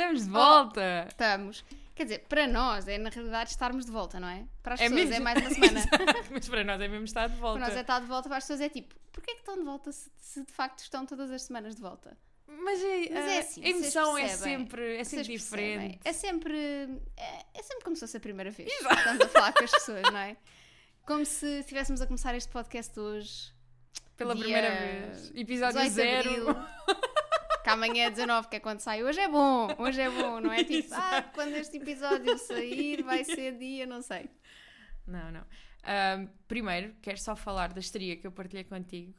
estamos de volta! Estamos. Quer dizer, para nós é na realidade estarmos de volta, não é? Para as É pessoas mesmo- é mais uma semana. Exato, Mas para nós é mesmo estar de volta. para nós é estar de volta, para as pessoas é tipo, porquê que estão de volta se, se de facto estão todas as semanas de volta? Mas, é, Mas é a- assim, a emoção é sempre, é sempre percebem? diferente. É sempre. É, é sempre como se fosse a primeira vez. que Estamos a falar com as pessoas, não é? Como se estivéssemos a começar este podcast hoje. Pela primeira vez. Episódio 18 de zero. que amanhã é 19, que é quando sai. Hoje é bom, hoje é bom, não é tipo, ah, quando este episódio sair vai ser dia, não sei. Não, não. Primeiro, quero só falar da histeria que eu partilhei contigo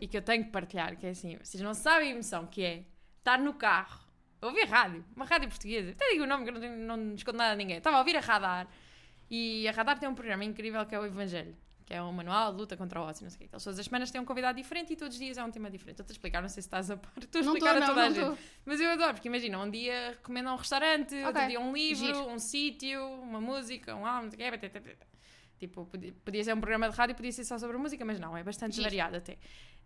e que eu tenho que partilhar, que é assim, vocês não sabem a emoção que é estar no carro, a ouvir rádio, uma rádio portuguesa, até digo o nome que eu não, não escondo nada a ninguém, estava a ouvir a Radar e a Radar tem um programa incrível que é o Evangelho, que é um manual de luta contra o ócio, não sei o quê. Todas as semanas têm um convidado diferente e todos os dias é um tema diferente. Estou-te a explicar, não sei se estás a par, estou a Não explicar estou, a não, toda a não gente. estou. Mas eu adoro, porque imagina, um dia recomendam um restaurante, outro Ok. dia um livro, Giro. um sítio, uma música, um álbum, não sei o quê. Tipo, podia, podia ser um programa de rádio, podia ser só sobre música, mas não, é bastante Giro. variado até.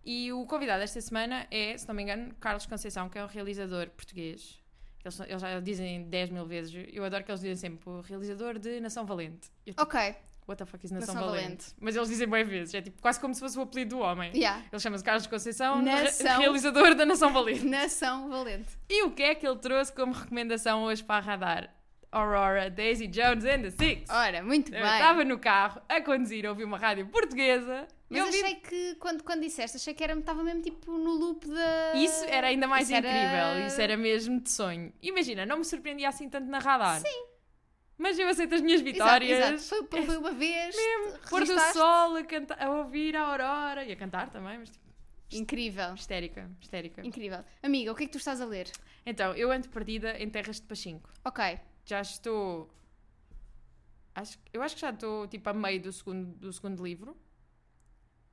E o convidado esta semana é, se não me engano, Carlos Conceição, que é um realizador português. Eles, eles já dizem 10 mil vezes, eu adoro que eles dizem sempre o realizador de Nação Valente. Eu, Ok, what the fuck is Nação, Nação Valente? Valente. Mas eles dizem bem vezes, é tipo quase como se fosse o apelido do homem. yeah. Ele chama-se Carlos Conceição, Nação- realizador da Nação Valente. Nação Valente. E o que é que ele trouxe como recomendação hoje para a radar? Aurora, Daisy Jones and the Six. Ora, muito Eu bem. estava no carro a conduzir, ouvi uma rádio portuguesa. Mas ouvi... achei que, quando, quando disseste, achei que era, estava mesmo tipo no loop da. Isso era ainda mais Isso era- incrível, isso era mesmo de sonho. Imagina, não me surpreendia assim tanto na radar. Sim. Mas eu aceito as minhas Exato, vitórias. exato. Foi, foi uma vez. Pôr do sol, a, canta- a ouvir a Aurora e a cantar também, mas tipo, Incrível. histérica, histérica. Incrível. Amiga, o que é que tu estás a ler? Então, eu ando perdida em terras de Pachinko. Ok. Já estou. Acho, eu acho que já estou tipo a meio do segundo, do segundo livro.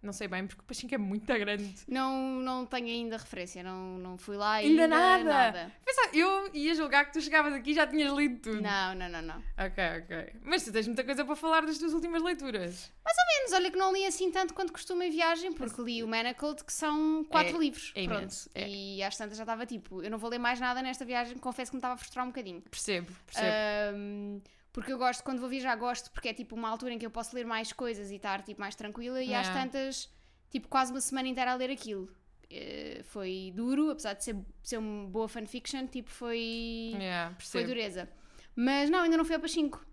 Não sei bem, porque o Pachinko é muito grande. Não, não tenho ainda referência, não, não fui lá Ainda ainda. nada? Pensa, eu ia julgar que tu chegavas aqui e já tinhas lido tudo. Não, não, não, não. Ok, ok. Mas tu tens muita coisa para falar das tuas últimas leituras. Menos, olha que não li assim tanto quanto costumo em viagem, porque li o Manacled, que são quatro É- livros. é pronto. é. E às tantas já estava tipo, eu não vou ler mais nada nesta viagem, confesso que me estava a frustrar um bocadinho. Percebo, percebo. Ahm, porque eu gosto, quando vou viajar, gosto, porque é tipo uma altura em que eu posso ler mais coisas e estar tipo mais tranquila, e às Yeah. tantas, tipo quase uma semana inteira a ler aquilo. Eh, foi duro, apesar de ser, ser uma boa fanfiction, tipo foi, yeah, foi dureza. Mas não, ainda não fui a Pachinko.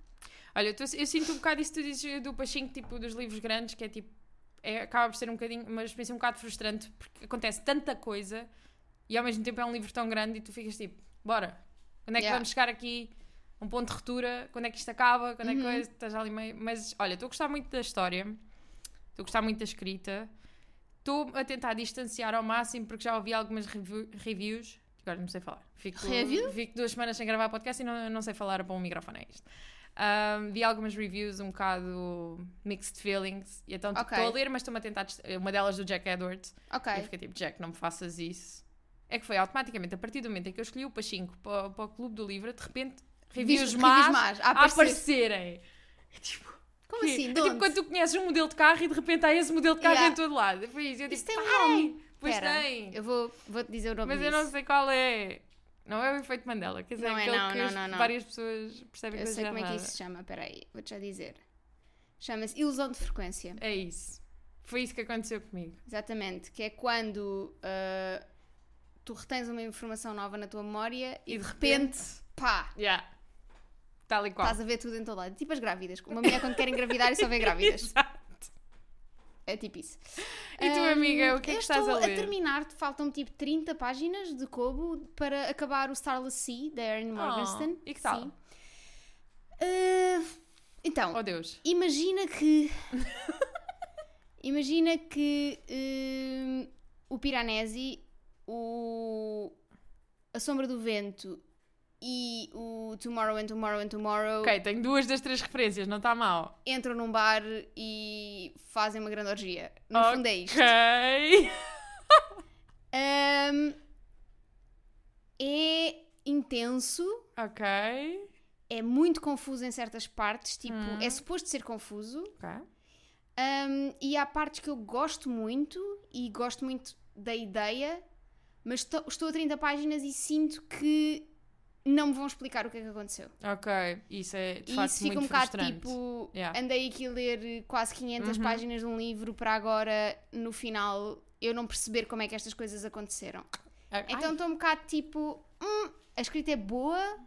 Olha, eu, tô- eu sinto um bocado isso que tu dizes do Pachinko, tipo, dos livros grandes, que é tipo. É, acaba por ser um bocadinho, uma experiência um bocado frustrante, porque acontece tanta coisa e ao mesmo tempo é um livro tão grande e tu ficas tipo, bora, quando é que Yeah. vamos chegar aqui um ponto de ruptura? Quando é que isto acaba? Quando é que Uhum. coisa? Estás ali meio. Mas olha, estou a gostar muito da história, estou a gostar muito da escrita, estou a tentar distanciar ao máximo porque já ouvi algumas review- reviews. Agora não sei falar. Fico, Review? fico duas semanas sem gravar podcast e não, não sei falar para um microfone. É isto. Um, vi algumas reviews um bocado mixed feelings e então tipo, estou a ler, mas estou-me a tentar. Uma delas do Jack Edwards. Ok. E eu fiquei tipo, Jack, não me faças isso. É que foi automaticamente, a partir do momento em que eu escolhi o Pachinko para, para o Clube do Livro, de repente, reviews Viste más, reviews más a a aparecer. aparecerem. Tipo, Como quê? assim? É tipo quando tu conheces um modelo de carro e de repente há esse modelo de carro Yeah. em todo lado. Foi isso. Eu Isso tipo, tem "Pai, nome." Pois Espera, tem. Eu vou, vou te dizer o nome Mas eu disso. não sei qual é. Não é o efeito Mandela. Quer dizer, Não é, aquele não, que não, não, não. várias pessoas percebem Eu coisas sei como é que isso se chama, peraí, vou-te já dizer. Chama-se ilusão de frequência. É isso. Foi isso que aconteceu comigo. Exatamente, que é quando ah, tu retens uma informação nova na tua memória e, de repente, pá, Yeah. Tal e qual. estás a ver tudo em todo lado. Tipo as grávidas. Uma mulher quando quer engravidar e só vê grávidas. Exato. É tipo isso. E tu, Ahm, amiga, o que é que estás a estou ler? terminar, faltam tipo 30 páginas de Kobo para acabar o Starless Sea, da Erin Morgenstern. Oh, e que tal? Sim. Ah, então, Oh Deus. Imagina que. imagina que hum, o Piranesi, o. A Sombra do Vento e o Tomorrow and Tomorrow and Tomorrow Ok, tenho duas das três referências, não está mal. entram num bar e fazem uma grande orgia. No fundo é isto. Ok. Hum, é intenso, Ok. é muito confuso em certas partes, tipo, Hum. é suposto ser confuso. Ok. Um, e há partes que eu gosto muito e gosto muito da ideia, mas to- estou a 30 páginas e sinto que não me vão explicar o que é que aconteceu. Ok, isso é de E facto isso fica muito um bocado tipo. Yeah. Andei aqui a ler quase 500 Uhum. páginas de um livro para agora, no final, eu não perceber como é que estas coisas aconteceram. Ai, Então estou um bocado tipo. "Hum, a escrita é boa,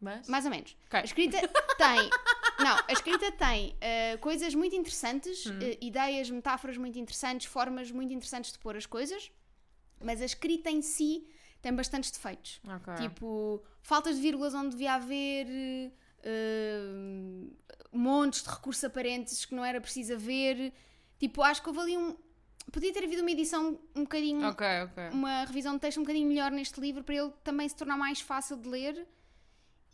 mas... mais ou menos. Ok. A escrita tem. Não, a escrita tem eh, coisas muito interessantes, Hum. eh, ideias, metáforas muito interessantes, formas muito interessantes de pôr as coisas, mas a escrita em si tem bastantes defeitos. Ok. Tipo, faltas de vírgulas onde devia haver, eh, montes de recursos aparentes que não era preciso haver. Tipo, acho que houve ali um. Podia ter havido uma edição um bocadinho. Ok, ok. Uma revisão de texto um bocadinho melhor neste livro para ele também se tornar mais fácil de ler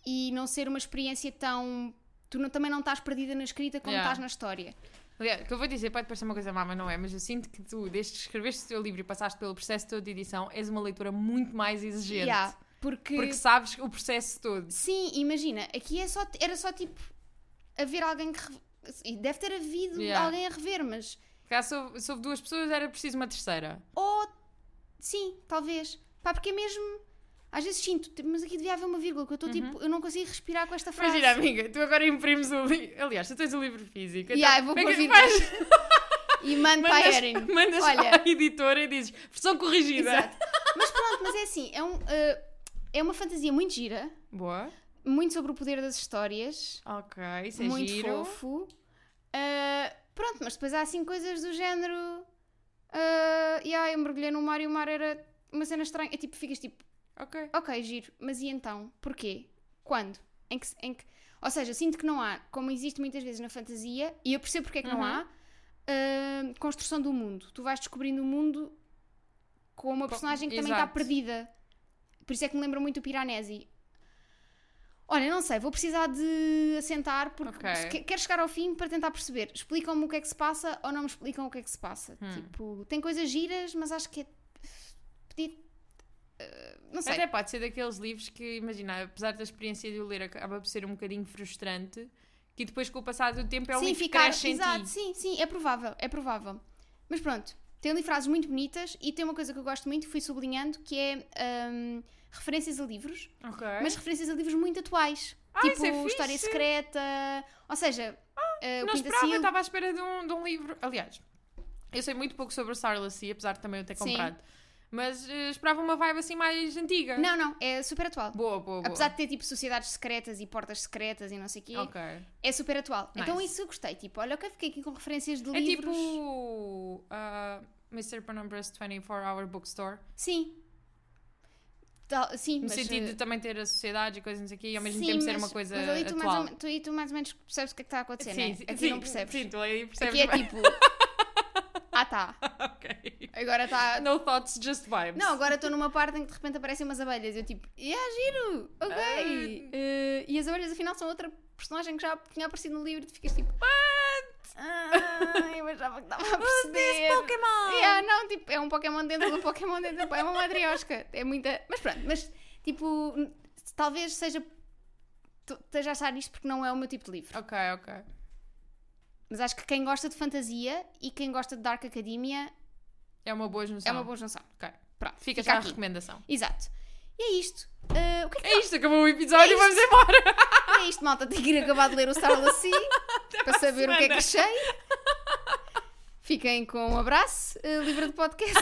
e não ser uma experiência tão. Tu não- também não estás perdida na escrita como Yeah. estás na história. Aliás, o que eu vou dizer pode parecer uma coisa má, mas não é. Mas eu sinto que tu, desde que escreveste o teu livro e passaste pelo processo todo de edição, és uma leitora muito mais exigente. Yeah, porque, Porque sabes o processo todo. Sim, imagina, aqui é só, era só tipo haver alguém que. re- Deve ter havido Yeah. alguém a rever, mas. Houve- se houve duas pessoas, era preciso uma terceira. Ou. Sim, talvez. Pá, porque é mesmo. Às vezes sinto, mas aqui devia haver uma vírgula, que eu estou tipo, eu não consigo respirar com esta frase. Imagina, amiga, tu agora imprimes o livro. Aliás, tu tens o livro físico. Yeah, eu então, vou é pôr que vírgulas. E mando para a Erin. mandas Olha. à editora e dizes versão corrigida. Exato. Mas pronto, mas é assim, é, um, uh, é uma fantasia muito gira, Boa. muito sobre o poder das histórias, Ok, isso é muito giro. fofo. Uh, pronto, mas depois há assim coisas do género. Uh, e ah, eu mergulhei no mar e o mar era uma cena estranha. É tipo, ficas tipo, Ok. ok, giro, mas e então? Porquê? Quando? Em que, em que... Ou seja, sinto que não há, como existe muitas vezes na fantasia, e eu percebo porque é que não Uhum. há, uh, construção do mundo. Tu vais descobrindo o mundo com uma personagem que também está exato. perdida. Por isso é que me lembra muito o Piranesi. Olha, não sei, vou precisar de assentar porque Ok. se que- quero chegar ao fim para tentar perceber. Explicam-me o que é que se passa ou não me explicam o que é que se passa. Hum. Tipo, tem coisas giras, mas acho que é. Podia. Não sei. Até pode ser daqueles livros que, imagina, apesar da experiência de o ler, acaba por ser um bocadinho frustrante, que depois com o passar do tempo é um sim, livro que ficar. cresce em Exato, sim, sim, é provável, é provável. Mas pronto, tem ali frases muito bonitas e tem uma coisa que eu gosto muito, fui sublinhando, que é hum, referências a livros, Ok. mas referências a livros muito atuais. Ah, tipo, é. História Secreta. Ou seja, eh, o não esperava, eu Seal- estava à espera de um, de um livro. Aliás, eu sei muito pouco sobre o Sea, apesar de também eu ter Sim. Mas eh, esperava uma vibe assim mais antiga. Não, não, é super atual. Boa, boa, boa. Apesar de ter tipo sociedades secretas e portas secretas e não sei o quê, Ok. é super atual. Nice. Então isso eu gostei. Tipo, olha, ok, fiquei aqui com referências de É livros. tipo ah, Mr. Penumbra's 24 Hour Bookstore. Sim. Tal- sim, No mas, sentido eh, de também ter a sociedade e coisas assim e ao mesmo sim, tempo ser mas- uma coisa mas ali tu mais, atual. ou, me- tu, tu mais ou menos percebes o que é que está a acontecer, sim, né? Aqui sim, não percebes. Sim, tu aí percebes. Aqui é tipo. ah tá. ok. Agora está. No thoughts, just vibes. Não, agora estou numa parte em que de repente aparecem umas abelhas. Eu tipo, e yeah, giro, ok. Ah. Eh, e as abelhas afinal são outra personagem que já tinha aparecido no livro. Tu ficas tipo, ah, eu achava que estava a perceber. Pokémon! Yeah, não, tipo, é um Pokémon dentro de um Pokémon dentro de um É uma madriosca. É muita. Mas pronto, mas tipo, talvez seja. Esteja a achar isto porque não é o meu tipo de livro. Ok, ok. Mas acho que quem gosta de fantasia e quem gosta de Dark Academia É uma boa junção. é uma boa junção. Ok. Pronto, Fica, fica já a aqui. recomendação. Exato. E é isto. Ah, o que é que É isto, acabou o episódio, É vamos embora. é isto, malta? Tenho que ir acabar de ler o Starless Sea para saber o que é que semana. achei. Fiquem com um abraço, uh, livre de podcast.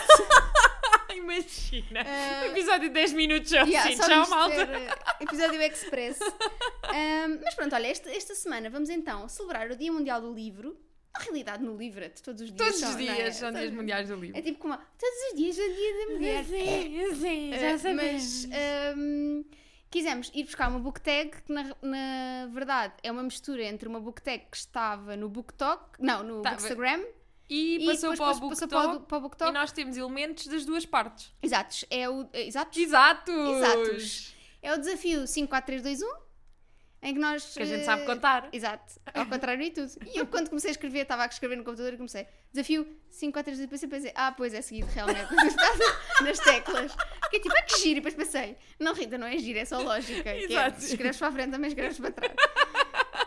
Imagina. Um episódio de 10 minutos já Yeah, assim. Tchau, malta. ter, uh, episódio express. Ahm, mas pronto, olha, esta, esta semana vamos então celebrar o Dia Mundial do Livro. Na realidade, no Livro-te, todos os dias Todos são, os não é? dias são dias mundiais do livro. É tipo como, todos os dias é o Dia da Mulher. Sim, sim, Uh, mas ahm, quisemos ir buscar uma book tag que na, na verdade é uma mistura entre uma book tag que estava no BookTok, não, no Bookstagram E, e passou para o passou para o, para o BookTok. e nós temos elementos das duas partes. Exatos, é o, exatos, Exatos! Exatos. é o desafio 54321 em que nós Que a gente eh, sabe contar. Exato, ao contrário e tudo. E eu quando comecei a escrever, estava a escrever no computador e comecei desafio 54321 depois eu pensei, ah, pois é seguido realmente nas teclas. Fiquei tipo, ah, que giro, e depois pensei, não Rita, não é giro, é só lógica. que é, Exato. escreves para a frente, também escreves para trás.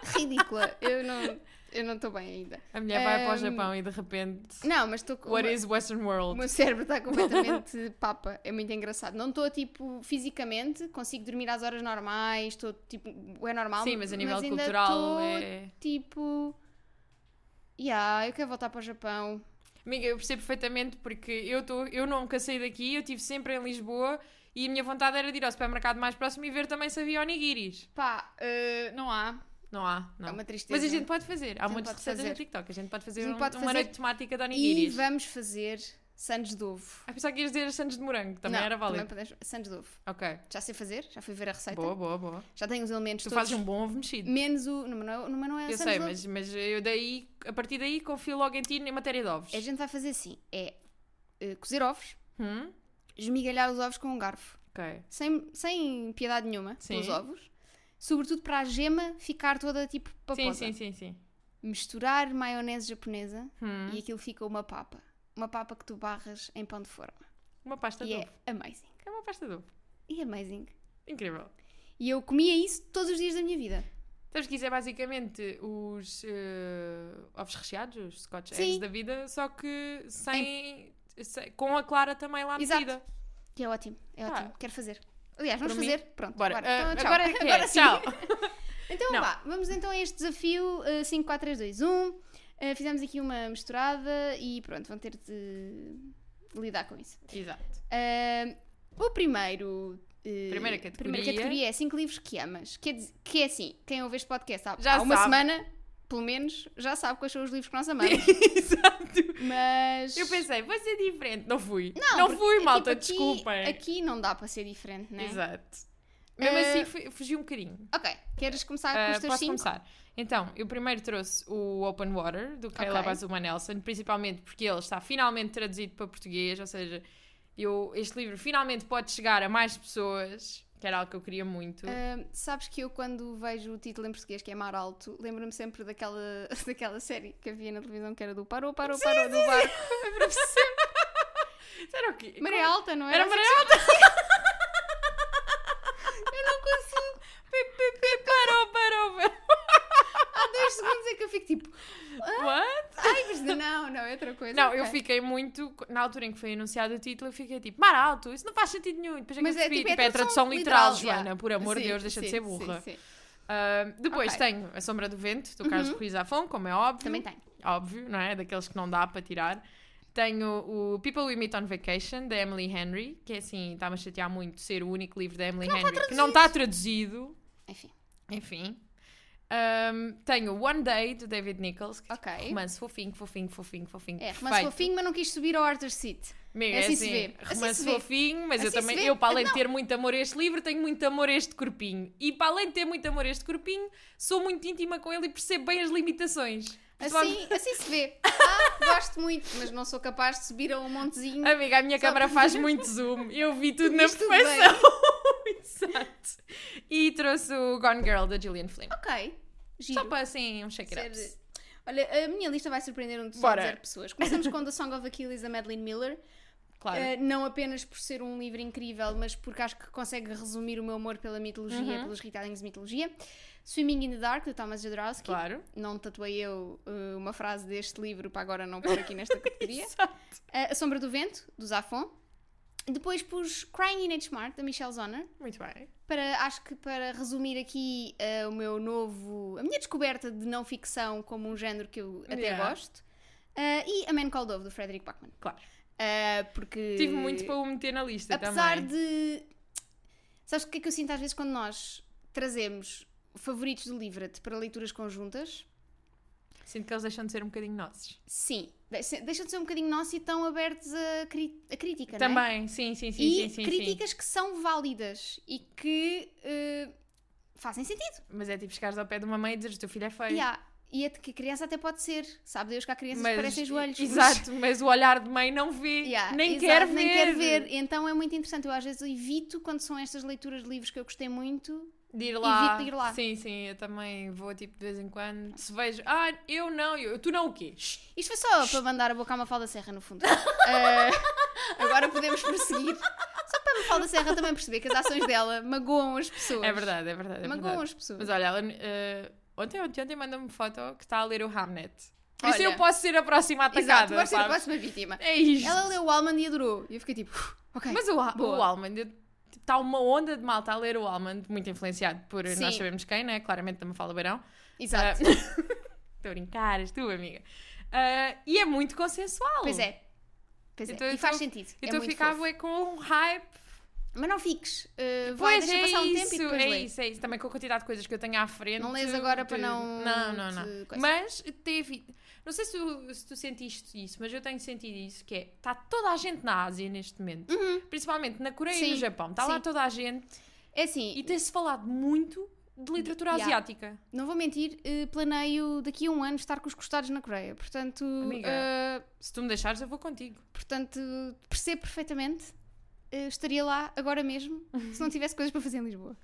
Ridícula. Eu não. Eu não estou bem ainda. A mulher vai para o Japão e de repente. Não, mas estou com. What uma- is Western O World? meu cérebro está completamente papa. É muito engraçado. Não estou, tipo, fisicamente, consigo dormir às horas normais, estou, tipo, é normal. Sim, mas a nível ainda cultural estou, é. tipo. Yeah, eu quero voltar para o Japão. Amiga, eu percebo perfeitamente porque eu, tô, eu nunca saí daqui, eu estive sempre em Lisboa e a minha vontade era de ir ao supermercado mais próximo e ver também se havia onigiris. Pá, eh, não há. Não há, não. É uma tristeza. Mas a gente pode fazer. Há A muitas receitas no. TikTok. A gente pode fazer A gente um- pode uma fazer. noite temática de E onigiris. vamos fazer sandes de ovo. Ah, pensava que ias dizer sandes de morango, também Não, era válido. Também podemos... Sandes de ovo. Ok, Já sei fazer, já fui ver a receita. boa, boa, boa. Já tenho os elementos Tu todos. fazes um bom ovo mexido. Menos o. Não, não, não, não é Eu sei, mas, mas eu daí, a partir daí, confio logo em ti em matéria de ovos. A gente vai fazer assim: é eh, cozer ovos, Hum? esmigalhar os ovos com um garfo. Ok. Sem, sem piedade nenhuma Sim. pelos ovos. Sobretudo para a gema ficar toda tipo paposa. Sim, sim, sim, sim. Misturar maionese japonesa Hum. e aquilo fica uma papa. Uma papa que tu barras em pão de forma. Uma pasta E é amazing. É uma pasta de ovo. E é amazing. Incrível. E eu comia isso todos os dias da minha vida. Sabes que isso é basicamente os eh, ovos recheados, os scotch Sim. eggs da vida, só que sem, sem- com a clara também lá Exato. metida. Que é ótimo. É Ah. ótimo. Quero fazer. Aliás, vamos Por mim, fazer. Pronto. Bora. Agora, então, tchau. agora é é. Agora. Tchau. Então Não. vá, vamos então a este desafio uh, 5, 4, 3, 2, 1. Uh, fizemos aqui uma misturada e pronto, vão ter de lidar com isso. Exato. Uh, o primeiro. uh, Primeira categoria. primeira categoria é 5 livros que amas. Que é, que é assim, quem ouve este podcast há, Já há uma sabe. semana, pelo menos, já sabe quais são os livros que nós amamos. Exato. Mas. Eu pensei, vou ser diferente. Não fui. Não, Não, porque, fui, tipo, malta, aqui- desculpem. Aqui não dá para ser diferente, né? Exato. Mesmo Eh, assim, fugi um bocadinho. Ok, queres começar com Ah, os teus posso 5? começar? Então, eu primeiro trouxe o Open Water, do Caleb Ok. Azuma Nelson, principalmente porque ele está finalmente traduzido para português, ou seja, eu, este livro finalmente pode chegar a mais pessoas, que era algo que eu queria muito. Uh, sabes que eu, quando vejo o título em português, que é Mar Alto, lembro-me sempre daquela, daquela série que havia na televisão que era do Parou, Parou, Parou do barco. Isso era o quê? Maré Alta, não Era era? maré alta! eu não consigo. Pi, pi, pi, Parou, parou, parou. Há dois segundos é que eu fico tipo, What? ai, mas não, não, é outra coisa. Não, eu ok. fiquei muito. Na altura em que foi anunciado o título, eu fiquei tipo, mar alto, isso não faz sentido nenhum. Depois é que Mas eu é, percebi, tipo, é tipo, é a tradução literal, literal, Joana, por amor de Sim, Deus, deixa de sim, ser sim, burra. sim. Ah, depois Ok. tenho A Sombra do Vento, do Uhum. Carlos Ruiz Zafón, como é óbvio. Também tem. Óbvio, não é? Daqueles que não dá para tirar. Tenho o People We Meet on Vacation, da Emily Henry, que é assim, está-me a chatear muito ser o único livro da Emily Henry que não está traduzido. Enfim, Enfim. Ahm, tenho One Day, do David Nichols, que é ok. romance fofinho, fofinho, fofinho, fofinho. É, romance perfeito. fofinho, mas não quis subir ao Arthur Seat. Amiga, É é assim assim, se vê. Assim romance se vê. fofinho, mas eu Assim se também, vê. eu para além de ter muito amor a este livro, tenho muito amor a este corpinho. E para além de ter muito amor a este corpinho, sou muito íntima com ele e percebo bem as limitações. Assim, assim se vê. Ah, gosto muito, mas não sou capaz de subir a um montezinho. Amiga, a minha câmara para faz muito zoom. Eu vi tudo na perfeição. Exato. E trouxe o Gone Girl da Gillian Flynn. Ok, giro. Só para assim um shake it up. Olha, a minha lista vai surpreender um Bora. zero pessoas. Começamos com The Song of Achilles da Madeline Miller. Claro. Uh, não apenas por ser um livro incrível, mas porque acho que consegue resumir o meu amor pela mitologia, Uhum. pelos retelings de mitologia. Swimming in the Dark, de Thomas Jodorowsky. Claro. Não tatuei eu uh, uma frase deste livro para agora não pôr aqui nesta categoria. Uh, a Sombra do Vento, do Zafon. Depois pus Crying in H. Smart, da Michelle Zonner. Muito bem. Para, acho que para resumir aqui o meu novo... A minha descoberta de não ficção como um género que eu até Yeah. gosto. E A Man Called Ove, do Frederick Bachman. Claro. Uh, porque... Tive muito para o meter na lista Apesar também. de. Sabes o que é que eu sinto às vezes quando nós trazemos favoritos do Livret para leituras conjuntas? Sinto que eles deixam de ser um bocadinho nossos. Sim, deixa- deixam de ser um bocadinho nossos e estão abertos a, cri- a crítica, não é? Também, sim, sim, sim, e sim, sim, sim. críticas que são válidas e que eh, fazem sentido. Mas é tipo chegares ao pé de uma mãe e dizeres o teu filho é feio. Há- e a que a criança até pode ser, sabe Deus que há crianças Mas- que parecem joelhos. Exato, mas o olhar de mãe não vê, Yeah, nem, exato, quer ver. nem quer ver. Então é muito interessante. Eu às vezes evito quando são estas leituras de livros que eu gostei muito. De ir lá. Evito ir lá. Sim, sim, eu também vou tipo de vez em quando. Se vejo, ah, eu não, eu, tu não o quê? Isto foi só para mandar a boca à Mafalda Serra, no fundo. Eh, agora podemos prosseguir. Só para a Mafalda Serra também perceber que as ações dela magoam as pessoas. É verdade, é verdade. É Magoam verdade. as pessoas. Mas olha, ela, eh, ontem, ontem, ontem manda-me foto que está a ler o Hamnet. Por Olha. isso eu posso ser a próxima atacada, Exato, vai ser a próxima vítima. É isto. Ela leu o Almond e adorou. E eu fiquei tipo, "Uf, ok. Mas o, boa. o Almond, está uma onda de malta a ler o Almond, muito influenciado por Sim. nós sabemos quem, né? Claramente da Mafalda Beirão. Exato. Estou a brincar, és tu, amiga. Ah, e é muito consensual. Pois é. Pois é. Então e faz sentido. é eu muito ficava é com um hype. Mas não fiques. Uh, vai, deixa é passar um isso, tempo e depois é lê. isso, é isso. Também com a quantidade de coisas que eu tenho à frente. Não lês agora para não Não, não, não. coisa. Mas teve. Não sei se tu, se tu sentiste isso, mas eu tenho sentido isso, que é, está toda a gente na Ásia neste momento. Principalmente na Coreia e Uhum. Sim, no Japão. Está lá toda a gente. É assim, E tem-se falado muito de literatura Yeah. asiática. não vou mentir, uh, planeio daqui a um ano estar com os costados na Coreia. Portanto, Amiga. uh, Se tu me deixares, eu vou contigo. portanto percebo perfeitamente. Uh, estaria lá agora mesmo se não tivesse coisas para fazer em Lisboa.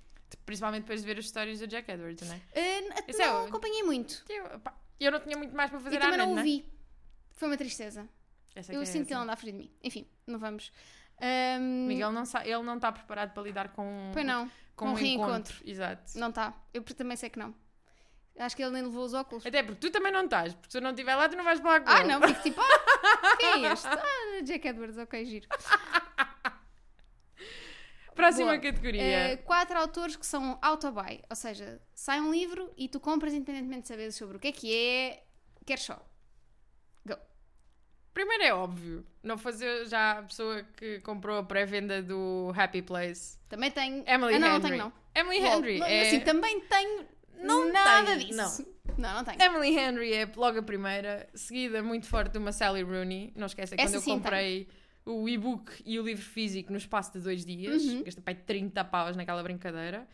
Principalmente depois de ver as histórias do Jack Edwards, não é? Uh, n- Isso é não o- acompanhei muito. Eu, pá, eu não tinha muito mais para fazer E também à não noite, o é? vi. Foi uma tristeza. Essa Eu que é sinto que ele anda à frente de mim. Enfim, não vamos. Um, Miguel não, sa- ele não está preparado para lidar com, Pois não, com com um reencontro. encontro. Exato. não está. Eu também sei que não. Acho que ele nem levou os óculos. Até porque tu também não estás, porque se eu não estiver lá, tu não vais falar com Ah, ele. não, fico tipo, ah, quem é este? Ah, Jack Edwards, ok, giro. Próxima Boa. categoria. Uh, quatro autores que são auto-buy, ou seja, sai um livro e tu compras independentemente de saberes sobre o que é que é, queres só. Go. Primeiro é óbvio, não fazer já a pessoa que comprou a pré-venda do Happy Place. Também tenho. Emily ah, não, não Henry. tenho, não. Emily. Henry Não, é... Assim, também tenho. Não nada tem, disso. Não, não tenho. Emily Henry é logo a primeira, seguida muito forte de uma Sally Rooney. Não esquece, é quando Essa eu comprei o e-book e o livro físico no espaço de dois dias. Uhum. Gastei pai 30 paus naquela brincadeira.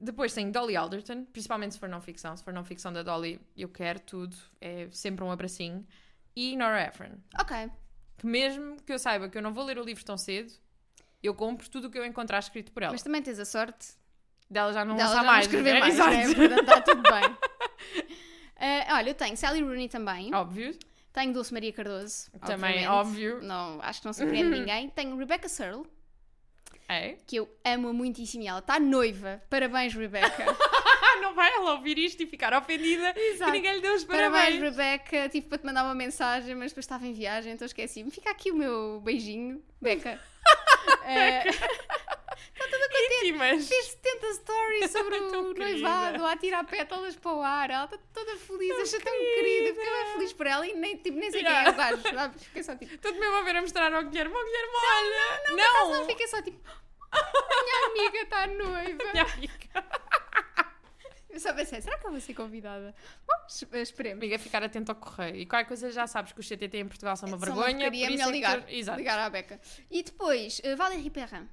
Depois tem Dolly Alderton, principalmente se for não ficção. Se for não ficção da Dolly, eu quero tudo. É sempre um abracinho. E Nora Ephron. Ok. Que mesmo que eu saiba que eu não vou ler o livro tão cedo, eu compro tudo o que eu encontrar escrito por ela. Mas também tens a sorte Dela já não dela lança já não mais. escrever né? mais, né? Portanto, está tudo bem. Uh, olha, eu tenho Sally Rooney também. Óbvio. Tenho Dulce Maria Cardoso. Também, obviamente. óbvio. Não, acho que não surpreende ninguém. Tenho Rebecca Searle, É. que eu amo muitíssimo. e Ela está noiva. Parabéns, Rebecca. Não vai ela ouvir isto e ficar ofendida Exato. que ninguém lhe deu os Parabéns, parabéns. Rebecca. Tive para te mandar uma mensagem, mas depois estava em viagem, então esqueci-me. Fica aqui o meu beijinho, Beca. Íntimas. fez 70 stories sobre Tão o noivado a tirar pétalas para o ar. Ela está toda feliz, achei tão querida. Fiquei bem feliz por ela e nem, tipo, nem sei Yeah. quem é o gajo. sabe? Fiquei só tipo. Estou-te mesmo a ver a mostrar ao Guilherme. Oh, Guilherme, olha! Não, Não, não, fiquei só tipo. A minha amiga está noiva. Minha amiga. Eu só pensei, será que eu vou ser convidada? Bom, es- esperemos. Amiga, ficar atento ao correio. E qualquer coisa já sabes que os CTT em Portugal são uma São vergonha. porcaria, por é melhor é ligar. tu-. Ligar à Beca. E depois, uh, Valérie Perrin.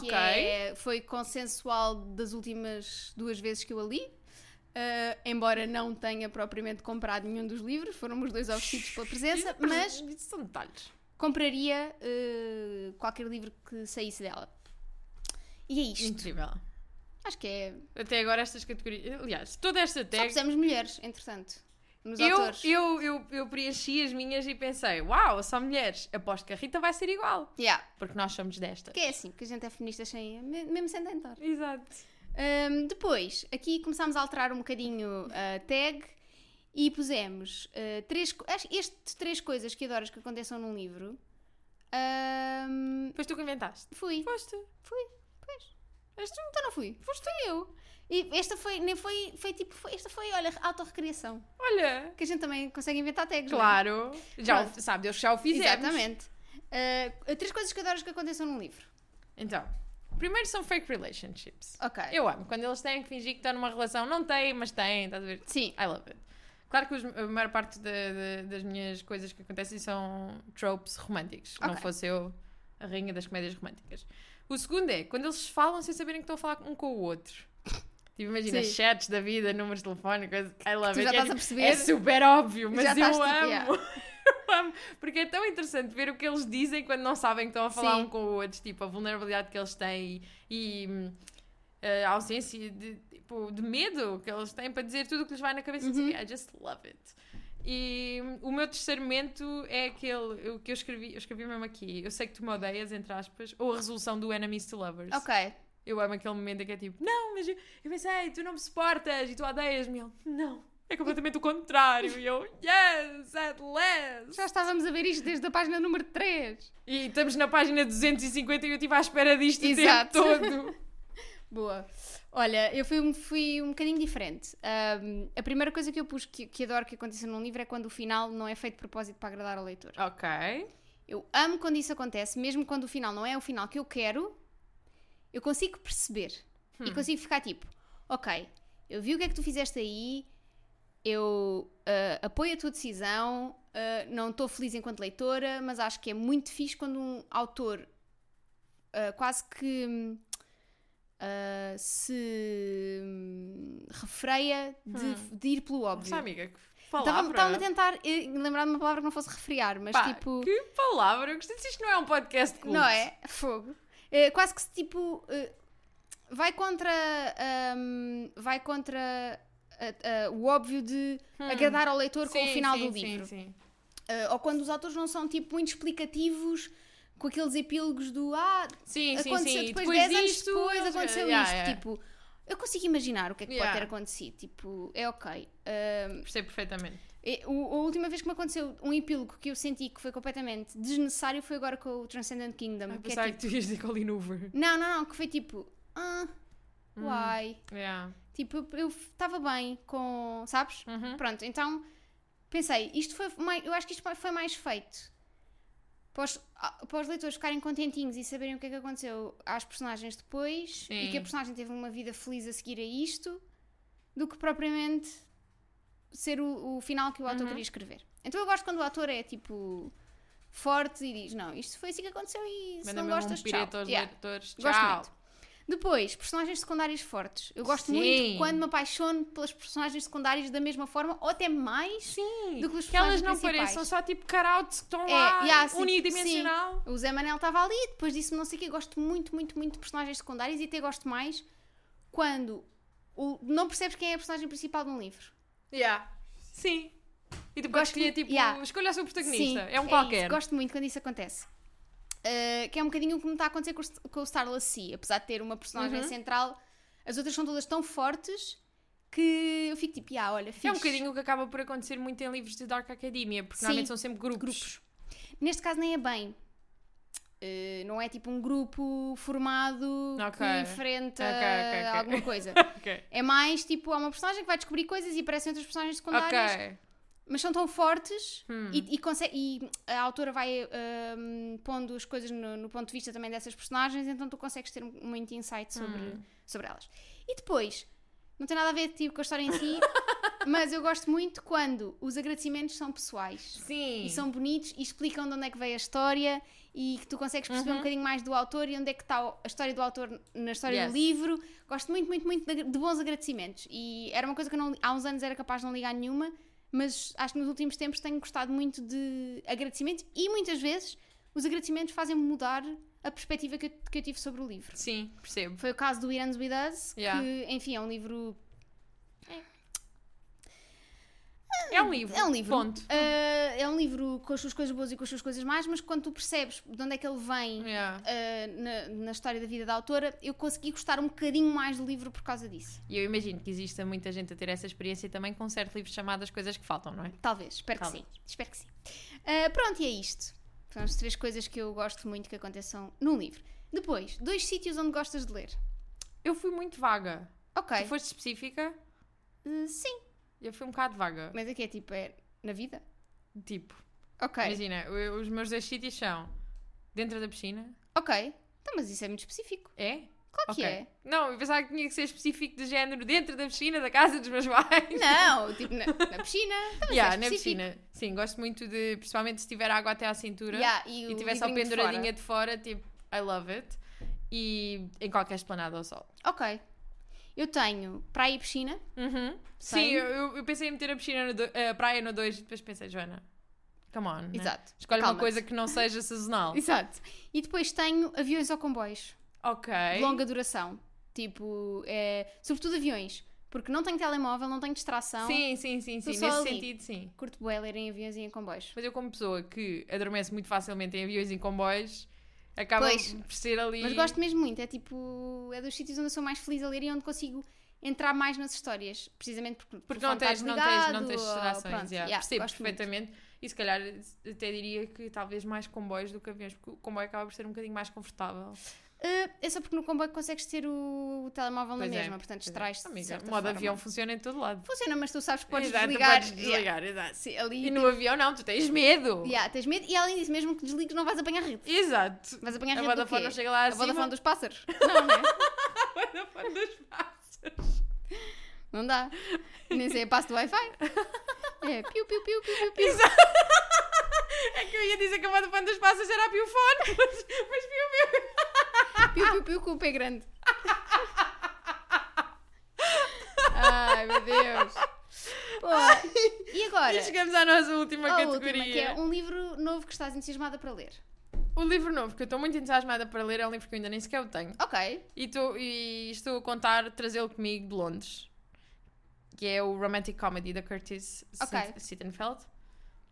Que Ok. é, foi consensual das últimas duas vezes que eu a li. Uh, embora não tenha propriamente comprado nenhum dos livros, foram os dois oferecidos pela presença, Isso- mas são detalhes. compraria uh, qualquer livro que saísse dela. E é isto. Incrível. Acho que é. Até agora estas categorias... Aliás, toda esta Só tag... pusemos mulheres, entretanto, nos Eu, autores. eu, eu, eu preenchi as minhas e pensei, uau, só mulheres. Aposto que a Rita vai ser igual. Yeah. Porque nós somos desta. Que é assim, que a gente é feminista sem, me- mesmo sem tentar. Exato. Um, depois, aqui começámos a alterar um bocadinho a tag e pusemos uh, três, estes três coisas que adoras que aconteçam num livro. Um, Depois tu que inventaste. fui. Foste. Fui. Pois. És tu. Então não fui. Foste eu. E esta foi, nem foi, foi tipo, foi, esta foi, olha, autorrecriação. Olha. Que a gente também consegue inventar tags. não é? Claro. Já o, sabe Deus já o fizemos. Exatamente. Uh, três coisas que adoras que aconteçam num livro. Então, primeiro são fake relationships. Ok. Eu amo. Quando eles têm que fingir que estão numa relação, não têm, mas têm, estás a ver? Sim. I love it. Claro que a maior parte da- da- das minhas coisas que acontecem são tropes românticos. Não Ok. fosse eu a rainha das comédias românticas. O segundo é quando eles falam sem saberem que estão a falar um com o outro. Tipo, imagina, Sim. chats da vida, números de telefone, coisas. I love tu it. já É estás a tipo- perceber. É super óbvio, mas Já eu tipo, amo. yeah. eu amo. Porque é tão interessante ver o que eles dizem quando não sabem que estão a falar Sim. um com o outro. Tipo, a vulnerabilidade que eles têm e, e, hum, a ausência de, tipo, de medo que eles têm para dizer tudo o que lhes vai na cabeça. Uhum. I just love it. E o meu terceiro momento é aquele o que eu escrevi, eu escrevi mesmo aqui. Eu sei que tu me odeias, entre aspas, ou a resolução do Enemies to Lovers. Ok. Eu amo aquele momento em que é tipo, não, mas eu, eu pensei, tu não me suportas e tu odeias-me. Ele, não, é completamente o contrário. E eu, yes, at last. Já estávamos a ver isto desde a página número 3. E estamos na página 250 e eu estive à espera disto o Exato. tempo todo. Boa. Olha, eu fui, um- fui um bocadinho diferente. Ahm, a primeira coisa que eu pus que, que adoro que aconteça num livro é quando o final não é feito de propósito para agradar ao leitor. ok. Eu amo quando isso acontece, mesmo quando o final não é o final que eu quero, eu consigo perceber. E consigo ficar tipo, ok, eu vi o que é que tu fizeste aí, eu ah, apoio a tua decisão, ah, não estou feliz enquanto leitora, mas acho que é muito fixe quando um autor ah, quase que hum, se hum, refreia de, de ir pelo óbvio. Nossa amiga, que palavra. Estava a tentar eh, lembrar de uma palavra que não fosse refriar, mas Pá, tipo. Que palavra. Eu gostei. Isto não é um podcast de culto. Não é? Fogo. Eh, quase que se, tipo. eh, vai contra. ahm, vai contra ah, ah, o óbvio de agradar ao leitor com o Hum. Sim, final sim, do sim, livro. sim. Ah, ou quando os autores não são tipo muito explicativos com aqueles epílogos do ah, Sim, sim, aconteceu sim. depois, Depois 10 anos depois aconteceu Yeah, isto. yeah. Tipo, eu consigo imaginar o que é que Yeah. pode ter acontecido. Tipo, é ok. Ahm, Percebo perfeitamente. E o- a última vez que me aconteceu um epílogo que eu senti que foi completamente desnecessário foi agora com o Transcendent Kingdom. Ai, que é pensava tipo, que tu ias dizer Colin Hoover. Não, não, não, que foi tipo, ah, Hum. why? Yeah. Tipo, eu estava bem com, sabes? Uhum. Pronto, então pensei, isto foi mais, eu acho que isto foi mais feito para os, ah, para os leitores ficarem contentinhos e saberem o que é que aconteceu às personagens depois e Sim. que a personagem teve uma vida feliz a seguir a isto, do que propriamente ser o, o final que o autor Uhum. queria escrever. Então eu gosto quando o autor é tipo forte e diz: Não, isto foi assim que aconteceu e se Manda não gostas, um tchau. aos Yeah. leitores. Gosto Tchau. muito. Depois, personagens secundários fortes. Eu gosto Sim. muito quando me apaixono pelas personagens secundárias da mesma forma ou até mais Sim. do que os Que elas personagens não principais. pareçam só tipo cutouts que estão É, lá, yeah, sim, unidimensional. O Zé Manel estava ali, depois disse não sei o que. Gosto muito, muito, muito de personagens secundários e até gosto mais quando o- não percebes quem é a personagem principal de um livro. Yeah. Sim. E tu Gosto podes escolher muito- tipo, yeah. escolha o seu protagonista. Sim, é um isso. qualquer. Gosto muito quando isso acontece. Uh, que é um bocadinho o que me está a acontecer com, o- com o Starless Sea. Apesar de ter uma personagem Uhum. central, as outras são todas tão fortes que eu fico tipo, ah, olha, fixe. É um bocadinho o que acaba por acontecer muito em livros de Dark Academia, porque Sim. normalmente são sempre grupos. Grupos. Neste caso nem é bem. Uh, não é tipo um grupo formado Ok. que enfrenta Ok, ok, ok. alguma coisa. É mais tipo, há uma personagem que vai descobrir coisas e aparecem outras personagens secundárias, mas são tão fortes Hum. e, e, e a autora vai hum, pondo as coisas no, no ponto de vista também dessas personagens, então tu consegues ter muito insight sobre, Hum. sobre elas. E depois, não tem nada a ver tipo, com a história em si, mas eu gosto muito quando os agradecimentos são pessoais. Sim. E são bonitos e explicam de onde é que veio a história e que tu consegues perceber Uhum. um bocadinho mais do autor e onde é que está a história do autor na história Yes. do livro. Gosto muito, muito, muito de, de bons agradecimentos. E era uma coisa que eu não, há uns anos era capaz de não ligar nenhuma, mas acho que nos últimos tempos tenho gostado muito de agradecimentos e muitas vezes os agradecimentos fazem-me mudar a perspectiva que eu, que eu tive sobre o livro. Sim, percebo. Foi o caso do Iran's With Us, Yeah. que, enfim, é um livro. É um livro. É um livro. Ponto. Uh, é um livro com as suas coisas boas e com as suas coisas más, mas quando tu percebes de onde é que ele vem Yeah. uh, na, na história da vida da autora, eu consegui gostar um bocadinho mais do livro por causa disso. E eu imagino que exista muita gente a ter essa experiência também com certo livro chamado As Coisas que Faltam, não é? Talvez, espero Talvez. que sim. Espero que sim. Uh, pronto, e é isto. São as três coisas que eu gosto muito que aconteçam num livro. Depois, dois sítios onde gostas de ler. Eu fui muito vaga. Ok. Tu foste específica? Sim. Eu fui um bocado vaga. Mas aqui é tipo, é na vida? Tipo, Ok. imagina, eu- os meus dois sítios são dentro da piscina. Ok. Então, mas isso é muito específico. É? Claro Ok. que é. Não, eu pensava que tinha que ser específico de género dentro da piscina da casa dos meus pais. Não, tipo na, na piscina. Então, mas Yeah, é na específico. piscina. Sim, gosto muito de, principalmente se tiver água até à cintura Yeah, e, e o tiver só livrinho de penduradinha fora. de fora, tipo, I love it. E em qualquer esplanada ao sol. Ok. Eu tenho praia e piscina. Uhum. Sim, eu, eu- pensei em meter a, piscina no do- a praia no 2 e depois pensei, Joana, come on. né? Exato. Escolhe uma coisa que não seja sazonal. Exato. E depois tenho aviões ou comboios. ok. De longa duração. Tipo, é, sobretudo aviões. Porque não tenho telemóvel, não tenho distração. Sim, sim, sim, sim. Nesse ali. sentido, sim. Curto bué ler em aviões e em comboios. Mas eu, como pessoa que adormece muito facilmente em aviões e em comboios, Acaba Pois. por ser ali. Mas gosto mesmo muito, é tipo, é dos sítios onde eu sou mais feliz a ler e onde consigo entrar mais nas histórias, precisamente porque, Porque não tens, está não tens, não tens distrações. pronto, yeah. yeah, Percebo gosto muito. perfeitamente. E se calhar até diria que talvez mais comboios do que aviões, porque o comboio acaba por ser um bocadinho mais confortável. Uh, é só porque no comboio consegues ter o, o telemóvel Pois na é, mesma, portanto é. distrais-te certa o modo avião funciona em todo lado. Funciona, mas tu sabes que podes Exato, desligar. podes desligar, exato. Sim, ali E no avião não, tu tens medo. Yeah, tens medo e além disso, mesmo que desligues, não vais apanhar rede. Exato. Vais apanhar A rede do Vodafone não chega lá A acima. Vodafone dos pássaros? Não, né? A Vodafone dos pássaros. Não dá. Nem sei a passo do Wi-Fi. É piu, piu, piu, piu, piu, piu. Exato. É que eu ia dizer que a Vodafone dos pássaros era a piofone, mas, mas piu, piu. Piu, piu, piu com o pé grande. Ai, meu Deus. Pô, e agora? E chegamos à nossa última A categoria. última, que é um livro novo que estás entusiasmada para ler. O livro novo que eu estou muito entusiasmada para ler é um livro que eu ainda nem sequer o tenho. Ok. E, tô- e estou a contar trazê-lo comigo de Londres. Que é o Romantic Comedy da Curtis Ok. Sit- Sittenfeld.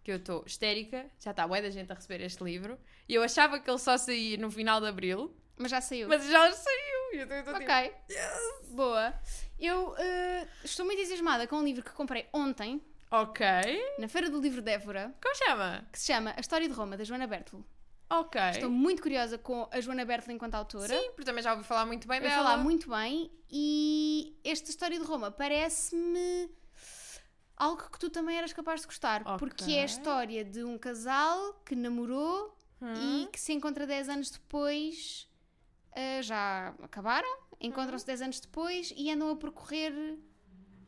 Que eu estou histérica. Já está bué da gente a receber este livro. E eu achava que ele só saía no final de Abril. Mas já saiu. Mas já saiu. Eu estou tipo... Ok. Boa. Eu eh, estou muito entusiasmada com um livro que comprei ontem, Ok. na Feira do Livro de Évora, Como chama? que se chama A História de Roma, da Joana Bertolo. Ok. Estou muito curiosa com a Joana Bertolo enquanto autora. Sim, porque também já ouvi falar muito bem Vai dela. falar muito bem e esta História de Roma parece-me algo que tu também eras capaz de gostar, Ok. porque é a história de um casal que namorou Hum. e que se encontra 10 anos depois, ah, já acabaram, encontram-se 10 anos depois e andam a percorrer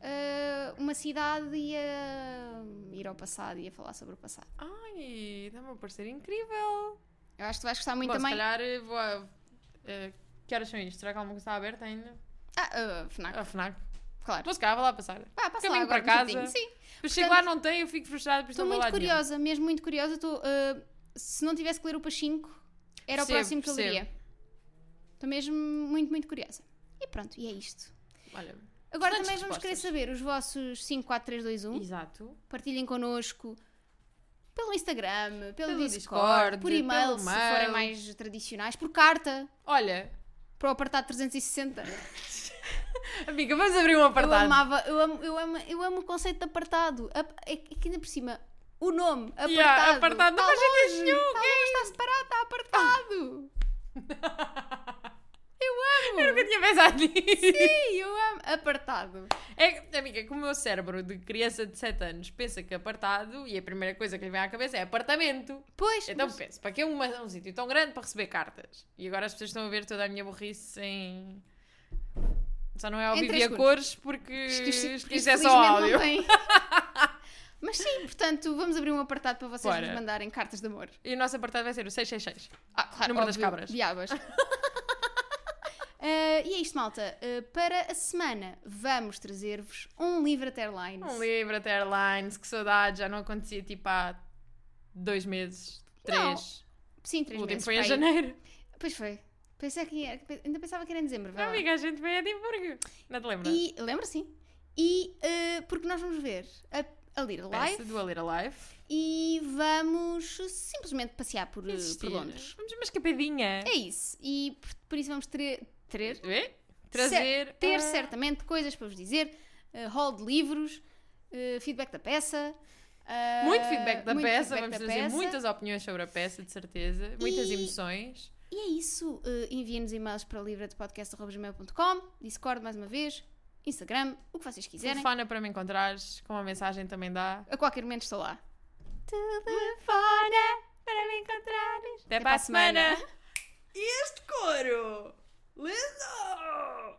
ah, uma cidade e a ir ao passado e a falar sobre o passado. Ai, dá-me a parecer incrível. Eu acho que tu vais gostar muito Bom, também. se calhar eh, vou a... eh, que horas são isto? Será que alguma coisa está aberta ainda? Ah, ah, FNAC, A FNAC. claro. Vou se calhar, vou lá passar. Ah, passa Caminho lá para um casa. bocadinho. Sim. Mas chego lá, não tem, eu fico frustrada Estou muito nenhum. curiosa, mesmo muito curiosa. Estou, ah, se não tivesse que ler o Pachinko, era o próximo que eu leria. Estou mesmo muito, muito curiosa. E pronto, e é isto. Olha, Agora também vamos querer saber os vossos 5, 4, 3, 2, 1. exato. Partilhem connosco pelo Instagram, pelo, Pelo Discord, Discord, por e-mail, se mail. forem mais tradicionais, por carta, Olha, para o apartado 360. amiga, vamos abrir um Eu apartado. amava, eu amo, eu, amo, eu amo o conceito de apartado. Ap- É que ainda por cima, o nome, apartado. Yeah, apartado, não faz sentido nenhum, tá longe, está separado, está apartado. eu amo. Eu nunca tinha pensado nisso. Sim, eu amo. Apartado. É, que, amiga, que o meu cérebro de criança de 7 anos pensa que apartado e a primeira coisa que lhe vem à cabeça é apartamento. Pois, Então mas- penso, para que é uma- um sítio tão grande para receber cartas? E agora as pessoas estão a ver toda a minha burrice em. Só não é ao vivo a cores. porque Isto- é só áudio. Mas sim, portanto, vamos abrir um apartado para vocês Bora. nos mandarem cartas de amor. E o nosso apartado vai ser o 666. Ah, claro, Número das óbvio, cabras. Diabas. Ah, e é isto, malta. Ah, para a semana vamos trazer-vos um livro até Airlines. Um livro até Airlines, que saudade, já não acontecia tipo há dois meses, três. Sim, três o último meses. foi em pai. janeiro. Pois foi. Pensei que ia- ainda pensava que era em dezembro. lá. Amiga, a gente veio a Edimburgo. Não te lembras? E lembra sim. E ah, porque nós vamos ver a, a Little Life do A Little Life. e vamos simplesmente passear por, por. Londres. Vamos uma escapadinha. É isso. E por, por isso vamos ter, ter, Vê? Trazer. ter ah, certamente coisas para vos dizer. Uh, hall de livros, uh, feedback da peça. uh, Muito feedback da muito peça, feedback vamos da trazer peça. muitas opiniões sobre a peça, de certeza, muitas E- emoções. E é isso. Uh, Enviem-nos e-mails para livradepodcast.com, Discord mais uma vez, Instagram, o que vocês quiserem. Telefona para me encontrares, com uma mensagem também dá. A qualquer momento estou lá. Telefona para me encontrares. Até, Até para a semana. semana. E este Lizzo!